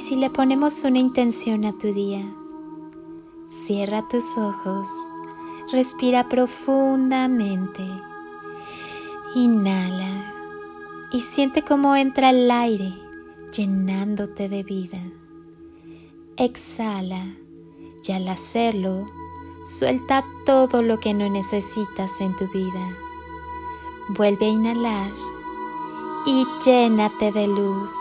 ¿Y si le ponemos una intención a tu día? Cierra tus ojos, respira profundamente, inhala y siente cómo entra el aire llenándote de vida. Exhala y al hacerlo, suelta todo lo que no necesitas en tu vida. Vuelve a inhalar y llénate de luz.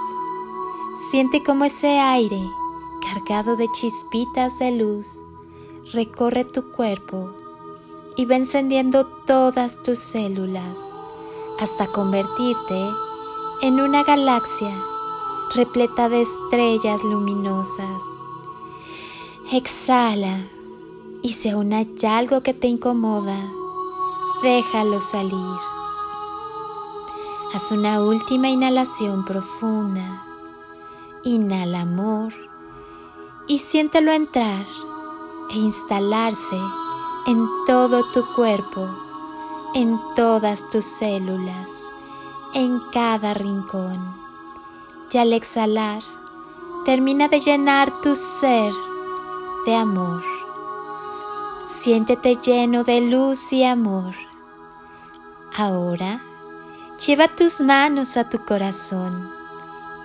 Siente como ese aire, cargado de chispitas de luz, recorre tu cuerpo y va encendiendo todas tus células hasta convertirte en una galaxia repleta de estrellas luminosas. Exhala y si aún hay algo que te incomoda, déjalo salir. Haz una última inhalación profunda. Inhala amor y siéntelo entrar e instalarse en todo tu cuerpo, en todas tus células, en cada rincón. Y al exhalar, termina de llenar tu ser de amor. Siéntete lleno de luz y amor. Ahora, lleva tus manos a tu corazón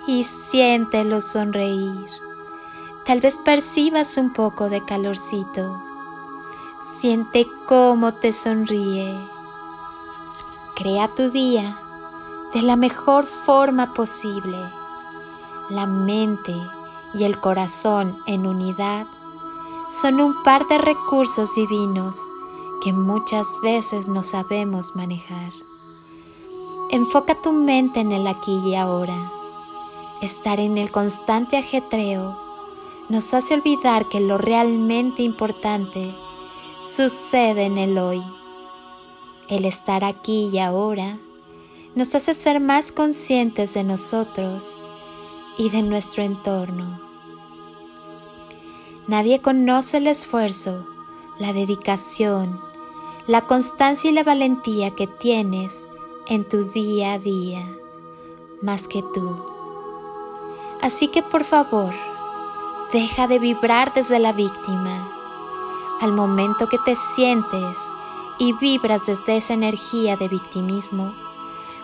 y siéntelo sonreír. Tal vez percibas un poco de calorcito. Siente cómo te sonríe. Crea tu día de la mejor forma posible. La mente y el corazón en unidad son un par de recursos divinos que muchas veces no sabemos manejar. Enfoca tu mente en el aquí y ahora. Estar en el constante ajetreo nos hace olvidar que lo realmente importante sucede en el hoy. El estar aquí y ahora nos hace ser más conscientes de nosotros y de nuestro entorno. Nadie conoce el esfuerzo, la dedicación, la constancia y la valentía que tienes en tu día a día, más que tú. Así que por favor, deja de vibrar desde la víctima. Al momento que te sientes y vibras desde esa energía de victimismo,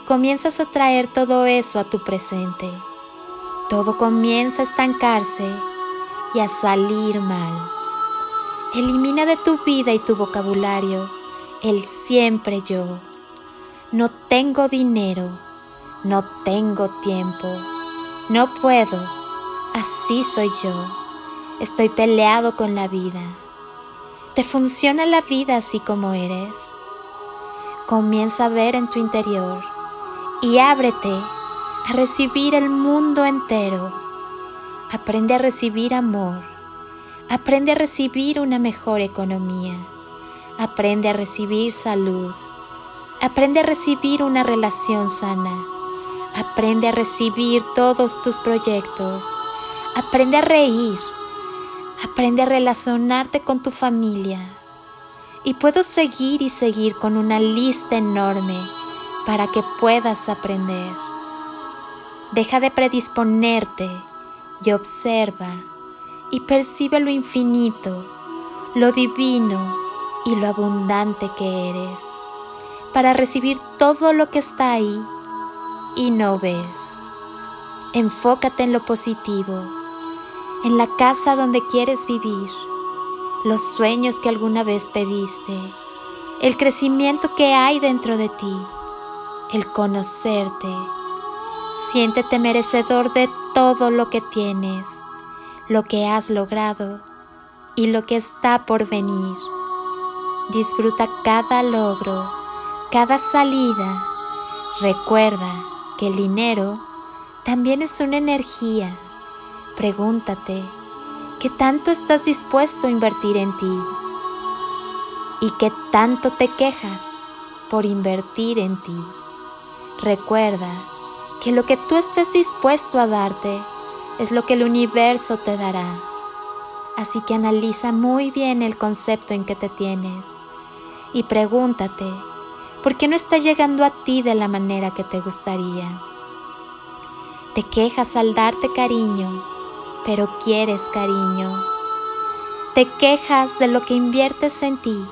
comienzas a traer todo eso a tu presente. Todo comienza a estancarse y a salir mal. Elimina de tu vida y tu vocabulario el siempre yo. No tengo dinero, no tengo tiempo, no puedo, así soy yo. Estoy peleado con la vida. ¿Te funciona la vida así como eres? Comienza a ver en tu interior y ábrete a recibir el mundo entero Aprende a recibir amor. Aprende a recibir una mejor economía. Aprende a recibir salud. Aprende a recibir una relación sana. Aprende a recibir todos tus proyectos. Aprende a reír. Aprende a relacionarte con tu familia. Y puedo seguir y seguir con una lista enorme para que puedas aprender. Deja de predisponerte y observa y percibe lo infinito, lo divino y lo abundante que eres, para recibir todo lo que está ahí y no ves. Enfócate en lo positivo, en la casa donde quieres vivir, los sueños que alguna vez pediste, el crecimiento que hay dentro de ti, el conocerte. Siéntete merecedor de todo lo que tienes, lo que has logrado y lo que está por venir. Disfruta cada logro, cada salida. Recuerda que el dinero también es una energía. Pregúntate, ¿qué tanto estás dispuesto a invertir en ti? ¿Y qué tanto te quejas por invertir en ti? Recuerda que lo que tú estés dispuesto a darte es lo que el universo te dará. Así que analiza muy bien el concepto en que te tienes y pregúntate, ¿por qué no está llegando a ti de la manera que te gustaría? Te quejas al darte cariño, pero quieres cariño. Te quejas de lo que inviertes en ti,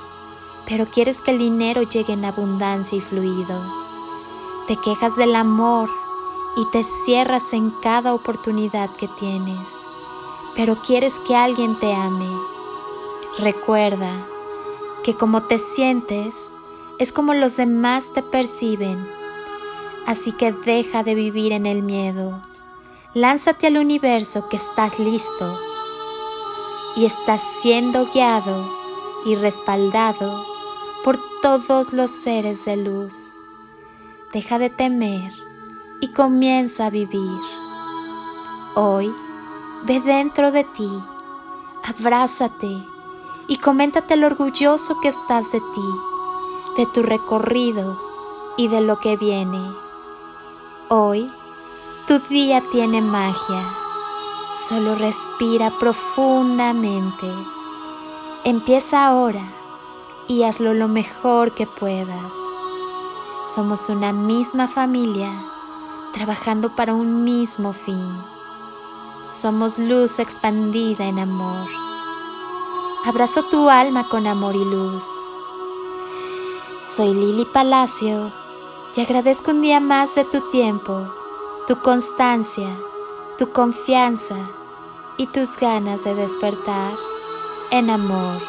pero quieres que el dinero llegue en abundancia y fluido. Te quejas del amor y te cierras en cada oportunidad que tienes, pero quieres que alguien te ame. Recuerda que como te sientes es como los demás te perciben, así que deja de vivir en el miedo. Lánzate al universo que estás listo y estás siendo guiado y respaldado por todos los seres de luz. Deja de temer y comienza a vivir. Hoy, ve dentro de ti, abrázate y coméntate lo orgulloso que estás de ti, de tu recorrido y de lo que viene. Hoy, tu día tiene magia. Solo respira profundamente. Empieza ahora y hazlo lo mejor que puedas. Somos una misma familia trabajando para un mismo fin. Somos luz expandida en amor. Abrazo tu alma con amor y luz. Soy Lili Palacio y agradezco un día más de tu tiempo, tu constancia tu confianza y tus ganas de despertar en amor,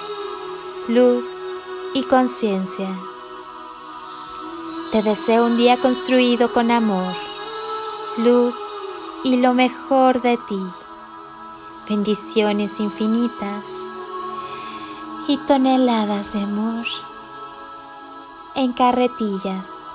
luz y conciencia. Te deseo un día construido con amor, luz y lo mejor de ti. Bendiciones infinitas y toneladas de amor en carretillas.